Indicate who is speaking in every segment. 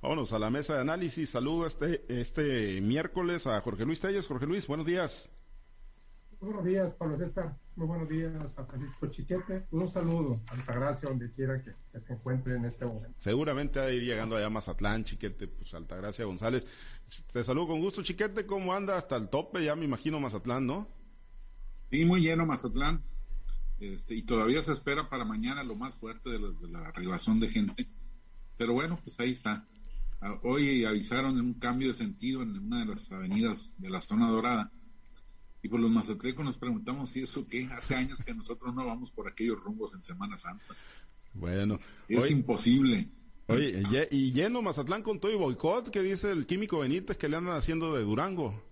Speaker 1: Vámonos a la mesa de análisis. Saludo este, este miércoles a Jorge Luis Telles. Jorge Luis, buenos días.
Speaker 2: Buenos días, Pablo César. Muy buenos días a Francisco Chiquete. Un saludo a Altagracia, donde quiera que, se encuentre en este momento.
Speaker 1: Seguramente va a ir llegando allá a Mazatlán, Chiquete, pues Altagracia González. Te saludo con gusto, Chiquete. ¿Cómo anda hasta el tope? Ya me imagino Mazatlán, ¿no?
Speaker 3: Sí, muy lleno Mazatlán. Este, y todavía se espera para mañana lo más fuerte de, la arribación de gente. Pero bueno, pues ahí está. Ah, hoy avisaron un cambio de sentido en una de las avenidas de la zona dorada y por los mazatlecos nos preguntamos si eso qué, hace años que nosotros no vamos por aquellos rumbos en Semana Santa.
Speaker 1: Bueno,
Speaker 3: es imposible.
Speaker 1: Oye, y lleno Mazatlán con todo y boicot, que dice el químico Benítez que le andan haciendo de Durango.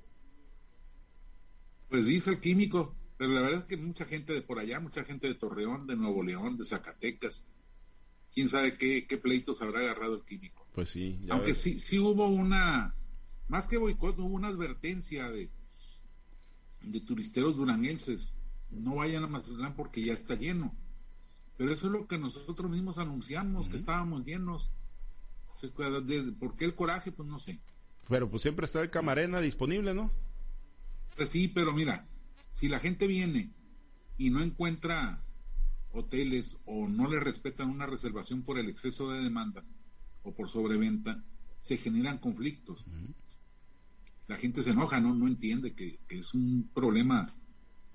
Speaker 3: Pues dice el químico, pero la verdad es que mucha gente de por allá, mucha gente de Torreón, de Nuevo León, de Zacatecas, quién sabe qué, qué pleitos habrá agarrado el químico.
Speaker 1: Pues sí.
Speaker 3: Aunque sí, sí hubo una, más que boicot, hubo una advertencia de de turisteros duranguenses. No vayan a Mazatlán porque ya está lleno. Pero eso es lo que nosotros mismos anunciamos, que estábamos llenos. ¿Por qué el coraje? Pues no sé.
Speaker 1: Pero pues siempre está el Camarena disponible, ¿no?
Speaker 3: Pues sí, pero mira, si la gente viene y no encuentra hoteles o no le respetan una reservación por el exceso de demanda o por sobreventa, se generan conflictos la gente se enoja, no, no entiende que, es un problema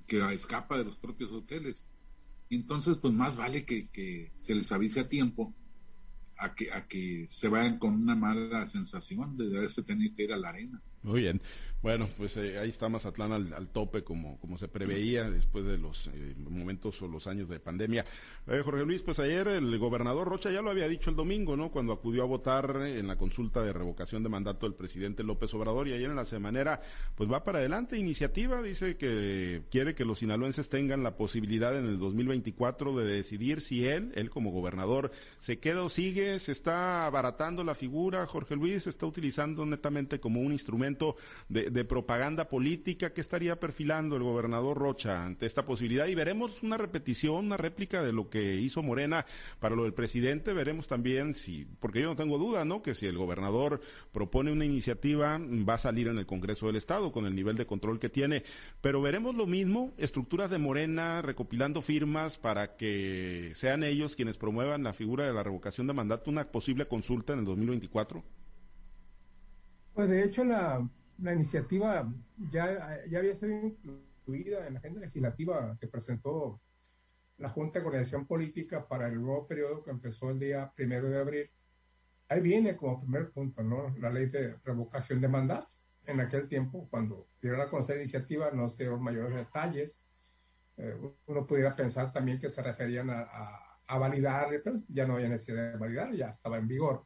Speaker 3: que escapa de los propios hoteles. Entonces, pues más vale que, que se les avise a tiempo a que, a que se vayan con una mala sensación de haberse tenido que ir a la arena.
Speaker 1: Muy bien. Bueno, pues eh, ahí está Mazatlán al, tope como, como se preveía después de los eh, momentos o los años de pandemia. Eh, Jorge Luis, pues ayer el gobernador Rocha ya lo había dicho el domingo, ¿no? Cuando acudió a votar en la consulta de revocación de mandato del presidente López Obrador y ayer en la semanera, pues va para adelante iniciativa, dice que quiere que los sinaloenses tengan la posibilidad en el 2024 de decidir si él, él como gobernador, se queda o sigue, se está abaratando la figura, Jorge Luis, se está utilizando netamente como un instrumento de, de propaganda política que estaría perfilando el gobernador Rocha ante esta posibilidad y veremos una repetición, una réplica de lo que hizo Morena para lo del presidente, veremos también si, porque yo no tengo duda, ¿no? Que si el gobernador propone una iniciativa va a salir en el Congreso del Estado con el nivel de control que tiene, pero veremos lo mismo, estructuras de Morena recopilando firmas para que sean ellos quienes promuevan la figura de la revocación de mandato, una posible consulta en el 2024.
Speaker 2: Pues de hecho la la iniciativa ya, ya había sido incluida en la agenda legislativa que presentó la Junta de Coordinación Política para el nuevo periodo que empezó el día primero de abril. Ahí viene como primer punto, ¿no? La ley de revocación de mandato. En aquel tiempo, cuando dieron a conocer la iniciativa, no se dieron mayores detalles. Eh, uno pudiera pensar también que se referían a, a, validar, pero ya no había necesidad de validar, ya estaba en vigor.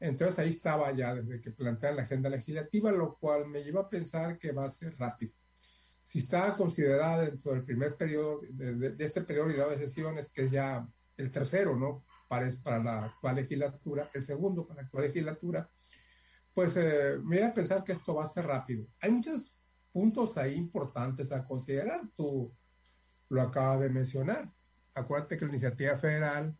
Speaker 2: Entonces ahí estaba ya desde que plantean la agenda legislativa, lo cual me lleva a pensar que va a ser rápido. Si está considerada dentro del primer periodo, de, este periodo de sesiones, que es ya el tercero, ¿no? Para, para la actual legislatura, el segundo para la actual legislatura, pues eh, me lleva a pensar que esto va a ser rápido. Hay muchos puntos ahí importantes a considerar. Tú lo acabas de mencionar. Acuérdate que la iniciativa federal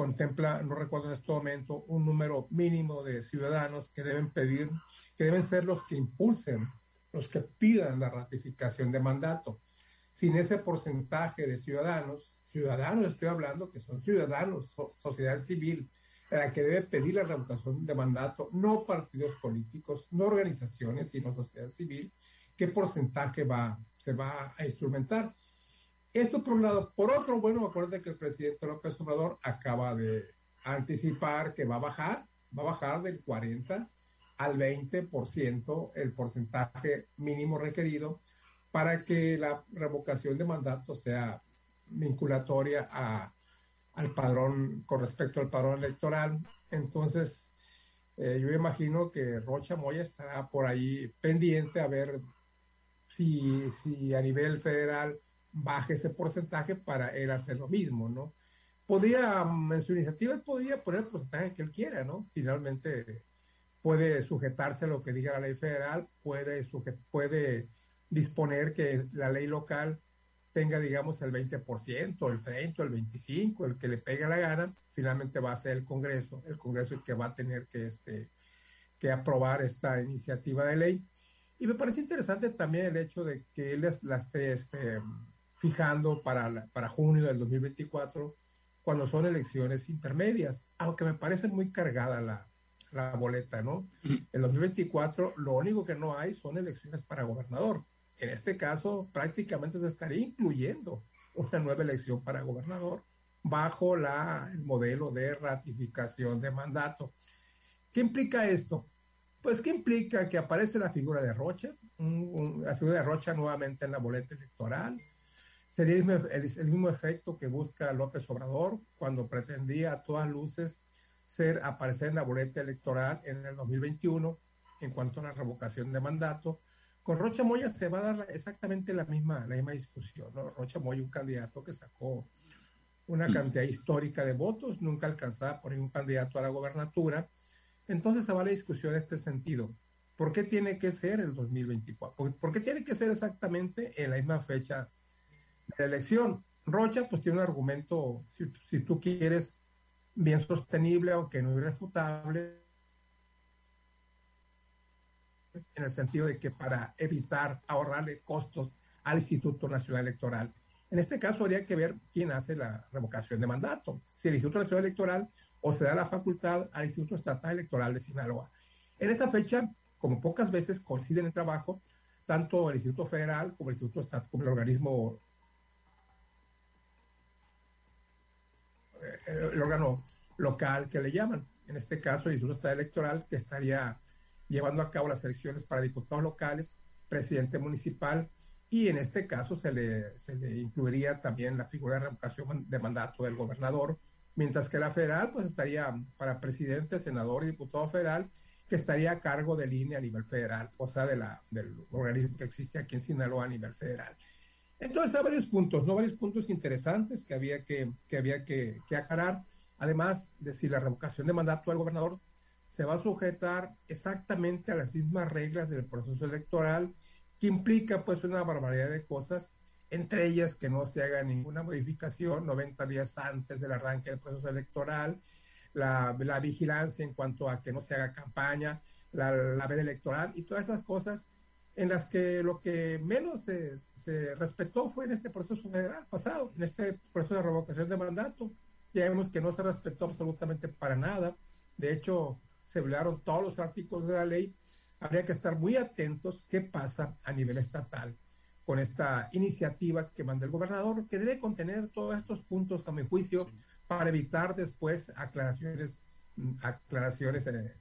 Speaker 2: contempla, no recuerdo en este momento, un número mínimo de ciudadanos que deben pedir, que deben ser los que impulsen, los que pidan la ratificación de mandato. Sin ese porcentaje de ciudadanos, ciudadanos estoy hablando que son ciudadanos, sociedad civil, la que debe pedir la revocación de mandato, no partidos políticos, no organizaciones, sino sociedad civil, ¿qué porcentaje va, se va a instrumentar? Esto por un lado. Por otro, bueno, acuérdense que el presidente López Obrador acaba de anticipar que va a bajar, va a bajar del 40 al 20% el porcentaje mínimo requerido para que la revocación de mandato sea vinculatoria a, al padrón con respecto al padrón electoral. Entonces, eh, yo imagino que Rocha Moya estará por ahí pendiente a ver si, si a nivel federal baje ese porcentaje para él hacer lo mismo, ¿no? Podría, mm, en su iniciativa, él podría poner el porcentaje que él quiera, ¿no? Finalmente puede sujetarse a lo que diga la ley federal, puede, puede disponer que la ley local tenga, digamos, el 20%, el 30%, el 25%, el que le pegue la gana, finalmente va a ser el Congreso, el Congreso el que va a tener que, este, que aprobar esta iniciativa de ley. Y me parece interesante también el hecho de que él la esté este, fijando para, para junio del 2024, cuando son elecciones intermedias, aunque me parece muy cargada la, la boleta, ¿no? En 2024 lo único que no hay son elecciones para gobernador. En este caso prácticamente se estaría incluyendo una nueva elección para gobernador bajo la, el modelo de ratificación de mandato. ¿Qué implica esto? Pues que implica que aparece la figura de Rocha, la figura de Rocha nuevamente en la boleta electoral. Sería el, el mismo efecto que busca López Obrador cuando pretendía a todas luces ser aparecer en la boleta electoral en el 2021 en cuanto a la revocación de mandato. Con Rocha Moya se va a dar exactamente la misma, la misma discusión. Rocha Moya, un candidato que sacó una cantidad histórica de votos, nunca alcanzada por ningún candidato a la gobernatura, entonces se va la discusión en este sentido. ¿Por qué tiene que ser el 2024? ¿Por, qué tiene que ser exactamente en la misma fecha la elección? Rocha pues tiene un argumento, si, tú quieres, bien sostenible, aunque no irrefutable, en el sentido de que para evitar ahorrarle costos al Instituto Nacional Electoral. En este caso habría que ver quién hace la revocación de mandato, si el Instituto Nacional Electoral o se da la facultad al Instituto Estatal Electoral de Sinaloa. En esa fecha, como pocas veces coinciden en trabajo, tanto el Instituto Federal como el Instituto Estatal, como el organismo, el órgano local que le llaman. En este caso, el Instituto Electoral, que estaría llevando a cabo las elecciones para diputados locales, presidente municipal, y en este caso se le, se le incluiría también la figura de revocación de mandato del gobernador, mientras que la federal pues estaría para presidente, senador y diputado federal, que estaría a cargo del INE a nivel federal, o sea, de la, del organismo que existe aquí en Sinaloa a nivel federal. Entonces hay varios puntos, ¿no? Varios puntos interesantes que había que, que había que, que aclarar, además de si la revocación de mandato del gobernador se va a sujetar exactamente a las mismas reglas del proceso electoral, que implica pues una barbaridad de cosas entre ellas que no se haga ninguna modificación 90 días antes del arranque del proceso electoral, la, vigilancia en cuanto a que no se haga campaña, la, la veda electoral y todas esas cosas en las que lo que menos se, respetó fue en este proceso federal pasado, en este proceso de revocación de mandato. Ya vemos que no se respetó absolutamente para nada. De hecho, se violaron todos los artículos de la ley. Habría que estar muy atentos qué pasa a nivel estatal con esta iniciativa que manda el gobernador, que debe contener todos estos puntos a mi juicio para evitar después aclaraciones, mm, aclaraciones eh,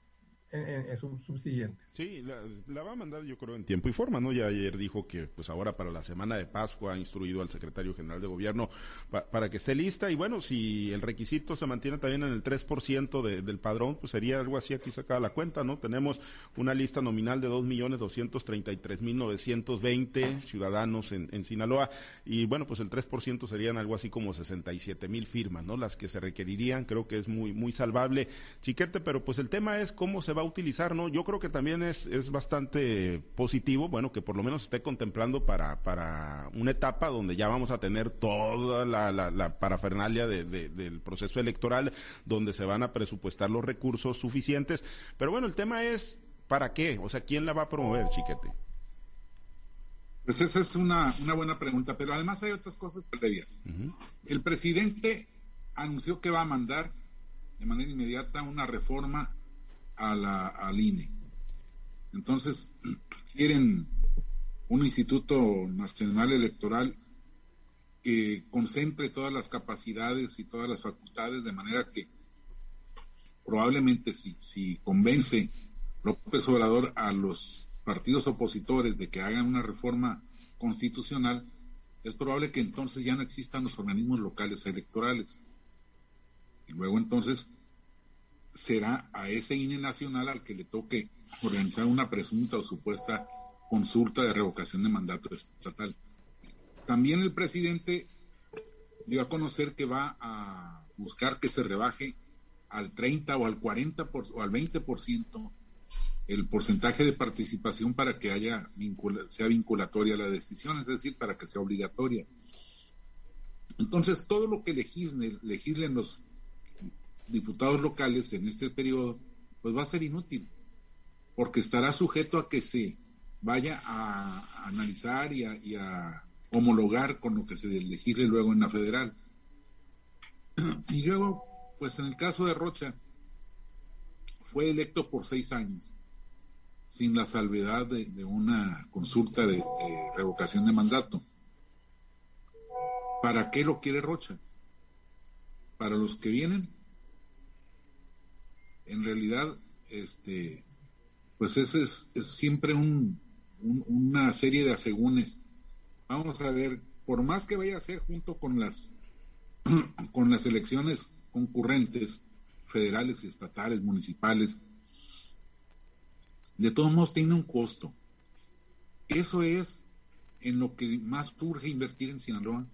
Speaker 2: en, su subsiguiente.
Speaker 1: Sí, la, va a mandar yo creo en tiempo y forma, ¿no? Ya ayer dijo que pues ahora para la semana de Pascua ha instruido al secretario general de gobierno para que esté lista y bueno, si el requisito se mantiene también en el 3% de, del padrón, pues sería algo así aquí sacada la cuenta, ¿no? Tenemos una lista nominal de 2.233.920 ciudadanos en, en Sinaloa y bueno, pues el 3% serían algo así como 67.000 firmas, ¿no? Las que se requerirían, creo que es muy muy salvable, chiquete, pero pues el tema es cómo se va a utilizar, ¿no? Yo creo que también es, es bastante positivo, bueno, que por lo menos esté contemplando para, para una etapa donde ya vamos a tener toda la, la, parafernalia del proceso electoral, donde se van a presupuestar los recursos suficientes. Pero bueno, el tema es, ¿para qué? O sea, ¿quién la va a promover, chiquete?
Speaker 3: Pues esa es una, una buena pregunta, pero además hay otras cosas previas. El presidente anunció que va a mandar de manera inmediata una reforma a la, al INE. Entonces, quieren un Instituto Nacional Electoral que concentre todas las capacidades y todas las facultades de manera que probablemente si, si convence López Obrador a los partidos opositores de que hagan una reforma constitucional, es probable que entonces ya no existan los organismos locales electorales. Y luego entonces será a ese INE nacional al que le toque organizar una presunta o supuesta consulta de revocación de mandato estatal. También el presidente dio a conocer que va a buscar que se rebaje al 30 o al 40 por, o al 20% el porcentaje de participación para que haya sea vinculatoria la decisión, es decir, para que sea obligatoria. Entonces, todo lo que legislen, legislen los diputados locales en este periodo, pues va a ser inútil, porque estará sujeto a que se vaya a, analizar y a, homologar con lo que se legisle luego en la federal. Y luego, pues en el caso de Rocha, fue electo por seis años, sin la salvedad de, una consulta de, revocación de mandato. ¿Para qué lo quiere Rocha? Para los que vienen. En realidad, este, pues ese es, siempre un, una serie de asegúnes. Vamos a ver, por más que vaya a ser junto con las con las elecciones concurrentes, federales, estatales, municipales, de todos modos tiene un costo. Eso es en lo que más urge invertir en Sinaloa.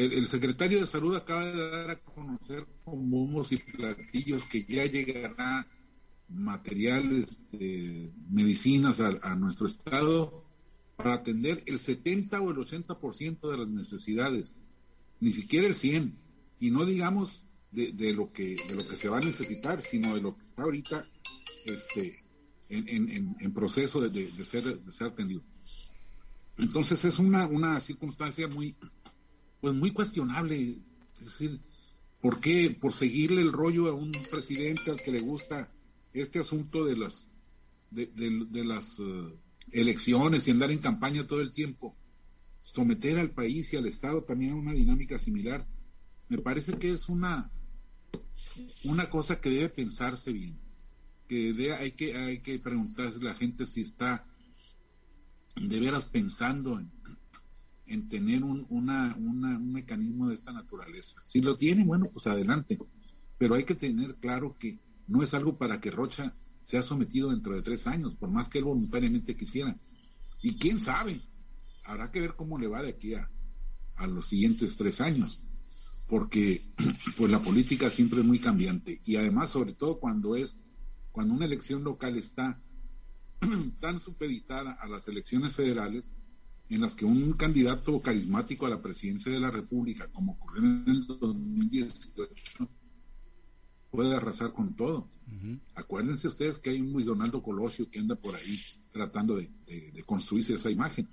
Speaker 3: El, secretario de Salud acaba de dar a conocer con bombos y platillos que ya llegará materiales, de medicinas a, nuestro estado para atender el 70 o el 80% de las necesidades, ni siquiera el 100, y no digamos de, lo que de lo que se va a necesitar, sino de lo que está ahorita este, en, proceso de, ser, ser atendido. Entonces es una, una circunstancia muy, pues muy cuestionable. Es decir, ¿por qué? Por seguirle el rollo a un presidente al que le gusta este asunto de las, de, las eh, elecciones y andar en campaña todo el tiempo, someter al país y al Estado también a una dinámica similar, me parece que es una, una cosa que debe pensarse bien, que hay que hay que preguntarse a la gente si está de veras pensando en, en tener un, una, un mecanismo de esta naturaleza. Si lo tiene, bueno, pues adelante, pero hay que tener claro que no es algo para que Rocha sea sometido dentro de tres años, por más que él voluntariamente quisiera. Y quién sabe, habrá que ver cómo le va de aquí a, a los siguientes tres años porque pues la política siempre es muy cambiante y además sobre todo cuando es cuando una elección local está tan supeditada a las elecciones federales en las que un candidato carismático a la presidencia de la República, como ocurrió en el 2018, puede arrasar con todo. Acuérdense ustedes que hay un Luis Donaldo Colosio que anda por ahí tratando de construirse esa imagen.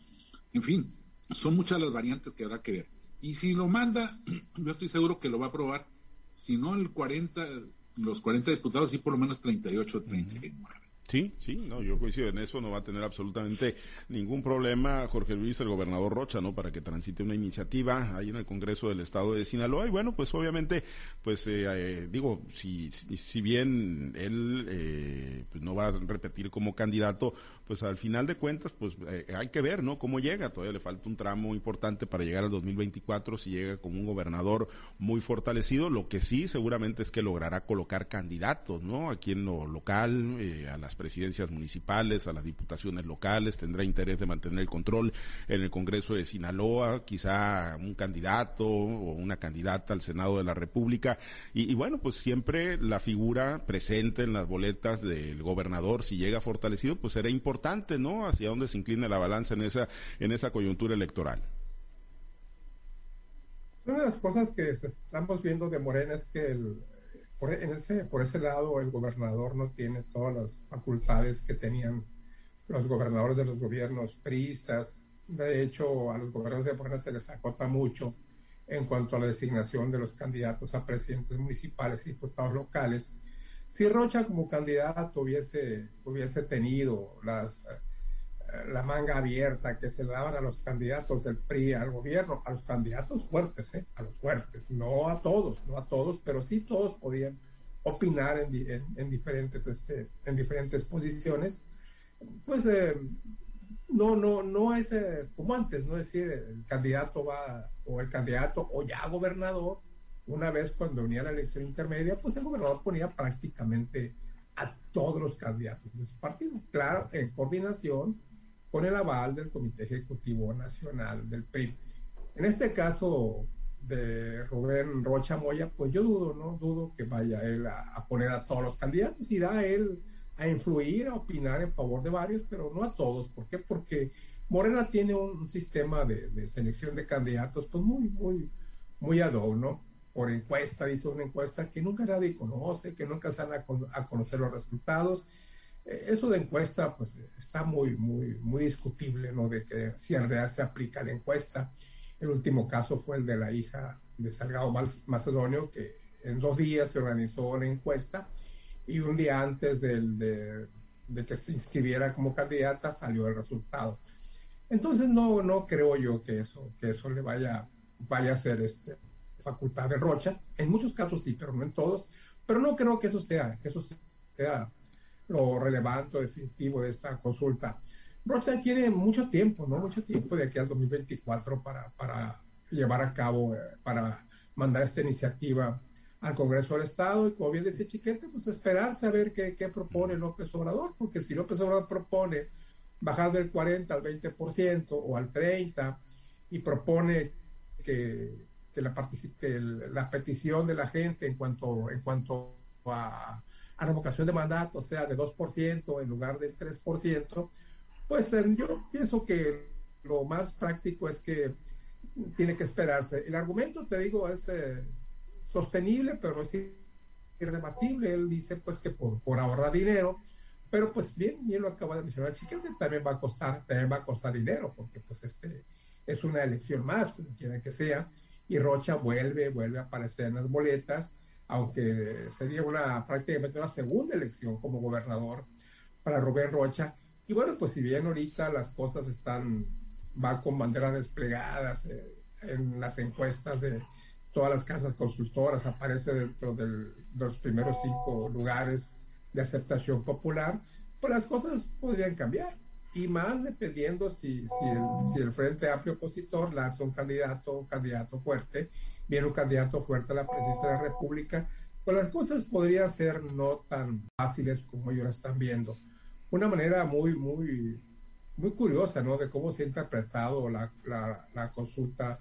Speaker 3: En fin, son muchas las variantes que habrá que ver. Y si lo manda, yo estoy seguro que lo va a aprobar. Si no el 40, los 40 diputados, sí por lo menos 38 o 39.
Speaker 1: Sí, sí, no, yo coincido en eso, no va a tener absolutamente ningún problema Jorge Luis, el gobernador Rocha, ¿no? Para que transite una iniciativa ahí en el Congreso del Estado de Sinaloa. Y bueno, pues obviamente, pues eh, eh, digo, si, si, bien él eh, pues no va a repetir como candidato, pues al final de cuentas, pues eh, hay que ver, ¿no? Cómo llega. Todavía le falta un tramo importante para llegar al 2024 si llega como un gobernador muy fortalecido. Lo que sí, seguramente es que logrará colocar candidatos, ¿no? Aquí en lo local, eh, a las presidencias municipales, a las diputaciones locales. Tendrá interés de mantener el control en el Congreso de Sinaloa, quizá un candidato o una candidata al Senado de la República. Y, y bueno, pues siempre la figura presente en las boletas del gobernador, si llega fortalecido, pues será importante importante, ¿no? Hacia dónde se inclina la balanza en esa, en esa coyuntura electoral.
Speaker 2: Una de las cosas que estamos viendo de Morena es que el, por, en ese, por ese lado el gobernador no tiene todas las facultades que tenían los gobernadores de los gobiernos priistas. De hecho, a los gobernadores de Morena se les acota mucho en cuanto a la designación de los candidatos a presidentes municipales y diputados locales si Rocha como candidato hubiese, hubiese tenido las, eh, la manga abierta que se daban a los candidatos del PRI al gobierno, a los candidatos fuertes, ¿eh? a los fuertes, no a todos, no a todos, pero sí todos podían opinar en, en, diferentes, este, en diferentes posiciones, pues eh, no, no, no es como antes, no es decir, el candidato va, o el candidato, o ya gobernador, una vez cuando venía la elección intermedia, pues el gobernador ponía prácticamente a todos los candidatos de su partido, claro, en coordinación con el aval del Comité Ejecutivo Nacional del PRI. En este caso de Rubén Rocha Moya, pues yo dudo, ¿no? Dudo que vaya él a, poner a todos los candidatos, irá él a influir, a opinar en favor de varios, pero no a todos. ¿Por qué? Porque Morena tiene un, sistema de, selección de candidatos pues muy, muy, muy ad hoc, ¿no? Por encuesta, dice una encuesta que nunca nadie conoce, que nunca se a, a conocer los resultados. Eh, eso de encuesta, pues está muy, muy, muy discutible, ¿no? De que si en realidad se aplica la encuesta. El último caso fue el de la hija de Salgado Macedonio, que en dos días se organizó la encuesta y un día antes de, que se inscribiera como candidata salió el resultado. Entonces no, no creo yo que eso, que eso le vaya, vaya a ser este, facultad de Rocha. En muchos casos sí, pero no en todos. Pero no creo que eso sea, que eso sea lo relevante o definitivo de esta consulta. Rocha tiene mucho tiempo, ¿no? Mucho tiempo de aquí al 2024 para, para llevar a cabo, eh, para mandar esta iniciativa al Congreso del Estado y como bien decía Chiquete, pues esperar saber qué, qué propone López Obrador, porque si López Obrador propone bajar del 40 al 20% o al 30% y propone que, que la, la petición de la gente en cuanto, en cuanto a, a revocación de mandato sea de 2% en lugar del 3%, pues eh, yo pienso que lo más práctico es que tiene que esperarse. El argumento, te digo, es... Eh, sostenible, pero es irrebatible. Él dice pues que por, por ahorrar dinero, pero pues bien, bien lo acaba de mencionar Chiquete, también va a costar, también va a costar dinero, porque pues este es una elección más, como quiera que sea, y Rocha vuelve, vuelve a aparecer en las boletas, aunque sería una prácticamente una segunda elección como gobernador para Rubén Rocha. Y bueno, pues si bien ahorita las cosas están, va con banderas desplegadas eh, en las encuestas de, todas las casas consultoras, aparece dentro de los primeros cinco lugares de aceptación popular, pues las cosas podrían cambiar. Y más dependiendo si, si, el, si el Frente Amplio Opositor lanza un candidato, un candidato fuerte, viene un candidato fuerte a la presidencia de la República, pues las cosas podrían ser no tan fáciles como ellos están viendo. Una manera muy, muy, muy curiosa, ¿no? De cómo se ha interpretado la, la, la consulta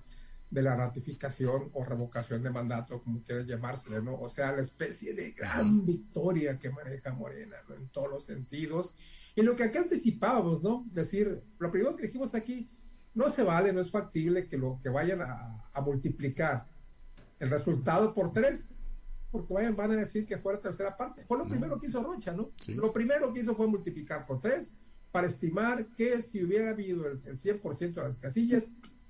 Speaker 2: de la ratificación o revocación de mandato, como quieras llamársele, ¿no? O sea, la especie de gran victoria que maneja Morena, ¿no? En todos los sentidos. Y lo que acá anticipábamos, ¿no? Decir, lo primero que dijimos aquí, no se vale, no es factible que lo que vayan a, multiplicar el resultado por tres, porque vayan, van a decir que fue la tercera parte. Fue lo primero que hizo Rocha, ¿no? Lo primero que hizo fue multiplicar por tres para estimar que si hubiera habido el, el 100% de las casillas,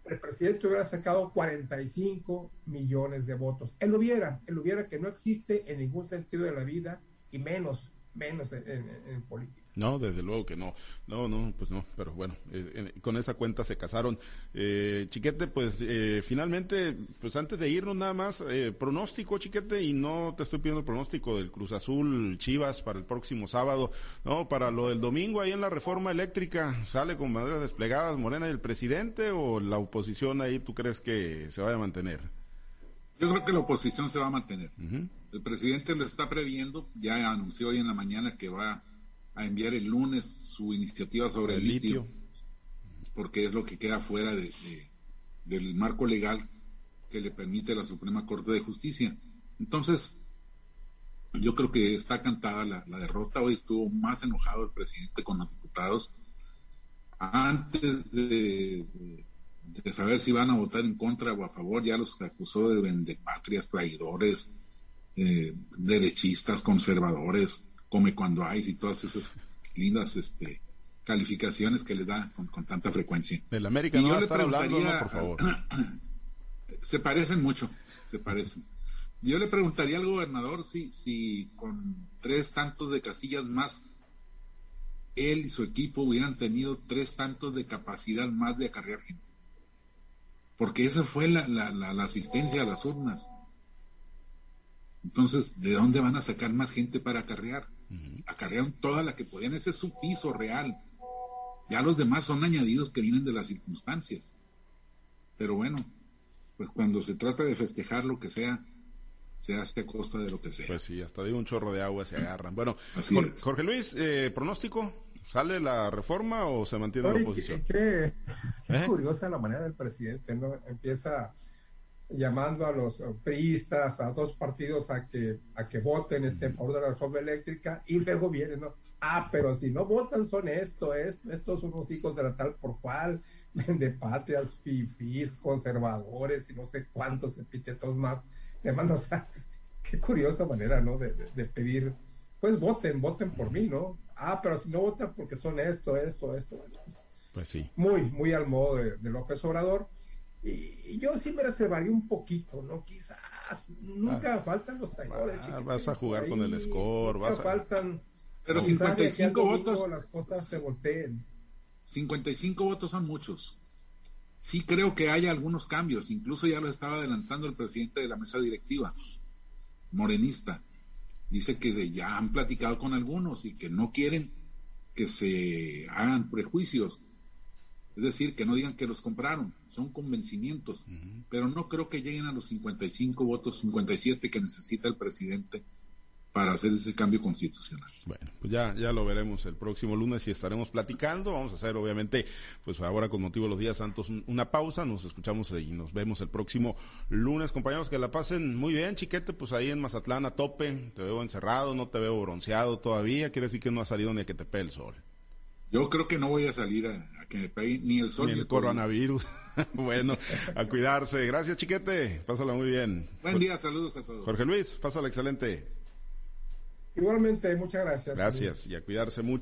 Speaker 2: el presidente hubiera sacado 45 millones de votos. Él hubiera, él hubiera que no existe en ningún sentido de la vida y menos, menos en política.
Speaker 1: No, desde luego que no. No, no, pues no. Pero bueno, eh, con esa cuenta se casaron. Eh, Chiquete, pues eh, finalmente, pues antes de irnos nada más, eh, pronóstico, Chiquete, y no te estoy pidiendo el pronóstico del Cruz Azul Chivas para el próximo sábado. No, para lo del domingo ahí en la reforma eléctrica, ¿sale con maneras desplegadas Morena y el presidente o la oposición ahí tú crees que se vaya a mantener?
Speaker 3: Yo creo que la oposición se va a mantener. El presidente lo está previendo, ya anunció hoy en la mañana que va a enviar el lunes su iniciativa sobre el, litio, porque es lo que queda fuera de, del marco legal que le permite la Suprema Corte de Justicia. Entonces, yo creo que está cantada la, derrota. Hoy estuvo más enojado el presidente con los diputados. Antes de, de saber si van a votar en contra o a favor, ya los acusó de vendepatrias, traidores, eh, derechistas, conservadores come cuando hay y todas esas lindas este, calificaciones que le da con, tanta frecuencia.
Speaker 1: Del América no va a estar hablando, por favor.
Speaker 3: se parecen mucho, se parecen. Yo le preguntaría al gobernador si, si con tres tantos de casillas más, él y su equipo hubieran tenido tres tantos de capacidad más de acarrear gente. Porque esa fue la, la, la asistencia a las urnas. Entonces, ¿de dónde van a sacar más gente para acarrear? Acarrearon toda la que podían, ese es su piso real. Ya los demás son añadidos que vienen de las circunstancias. Pero bueno, pues cuando se trata de festejar lo que sea, se hace a costa de lo que sea.
Speaker 1: Pues sí, hasta de un chorro de agua se agarran. Bueno, Jorge, Luis, eh, pronóstico, ¿sale la reforma o se mantiene la oposición?
Speaker 2: Es, ¿Eh? curiosa la manera del presidente, ¿no? Empieza llamando a los priistas, a dos partidos a que, a que voten este, en favor de la reforma eléctrica y luego vienen, ¿no? Ah, pero si no votan son esto, es, estos son los hijos de la tal por cual, de patrias, fifís, conservadores y no sé cuántos epítetos más. Demanda, o sea, qué curiosa manera, ¿no? De, de, pedir, pues voten, voten por mí, ¿no? Ah, pero si no votan porque son esto, esto, esto. Pues,
Speaker 1: pues sí.
Speaker 2: Muy, muy al modo de, de López Obrador. Y, yo sí me reservaría un poquito, ¿no? Quizás nunca ah, faltan los traidores.
Speaker 1: Ah, vas a jugar con el score, vas a...
Speaker 2: faltan.
Speaker 3: Pero 55 votos.
Speaker 2: Las cosas se volteen.
Speaker 3: 55 votos son muchos. Sí creo que hay algunos cambios, incluso ya lo estaba adelantando el presidente de la mesa directiva, morenista. Dice que ya han platicado con algunos y que no quieren que se hagan prejuicios es decir, que no digan que los compraron, son convencimientos, pero no creo que lleguen a los 55 votos, 57 que necesita el presidente para hacer ese cambio constitucional.
Speaker 1: Bueno, pues ya, ya lo veremos el próximo lunes y estaremos platicando. Vamos a hacer, obviamente, pues ahora con motivo de los días santos, una pausa. Nos escuchamos y nos vemos el próximo lunes. Compañeros, que la pasen muy bien, chiquete, pues ahí en Mazatlán a tope. Te veo encerrado, no te veo bronceado todavía. Quiere decir que no ha salido ni a que te pegue el sol.
Speaker 3: Yo creo que no voy a salir a, que me pegue ni el sol
Speaker 1: ni el coronavirus. bueno, a cuidarse. Gracias, chiquete. Pásala muy bien.
Speaker 3: Buen día, saludos a todos.
Speaker 1: Jorge Luis, pásala excelente.
Speaker 2: Igualmente, muchas gracias.
Speaker 1: Gracias y a cuidarse mucho.